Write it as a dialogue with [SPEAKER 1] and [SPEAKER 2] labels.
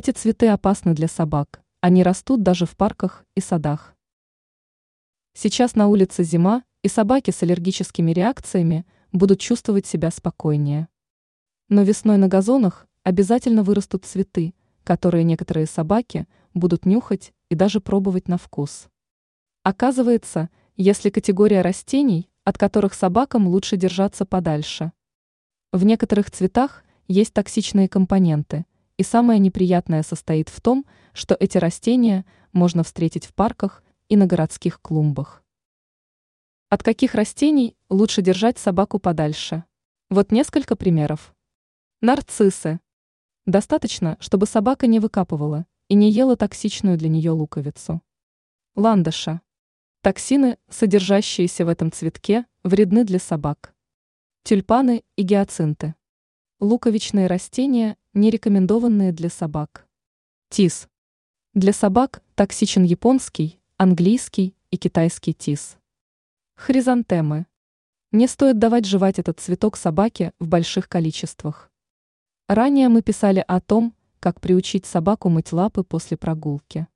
[SPEAKER 1] Эти цветы опасны для собак, они растут даже в парках и садах. Сейчас на улице зима, и собаки с аллергическими реакциями будут чувствовать себя спокойнее. Но весной на газонах обязательно вырастут цветы, которые некоторые собаки будут нюхать и даже пробовать на вкус. Оказывается, если категория растений, от которых собакам лучше держаться подальше. В некоторых цветах есть токсичные компоненты, и самое неприятное состоит в том, что эти растения можно встретить в парках и на городских клумбах. От каких растений лучше держать собаку подальше? Вот несколько примеров. Нарциссы. Достаточно, чтобы собака не выкапывала и не ела токсичную для нее луковицу. Ландыша. Токсины, содержащиеся в этом цветке, вредны для собак. Тюльпаны и гиацинты. Луковичные растения, не рекомендованные для собак. Тис. Для собак токсичен японский, английский и китайский тис. Хризантемы. Не стоит давать жевать этот цветок собаке в больших количествах. Ранее мы писали о том, как приучить собаку мыть лапы после прогулки.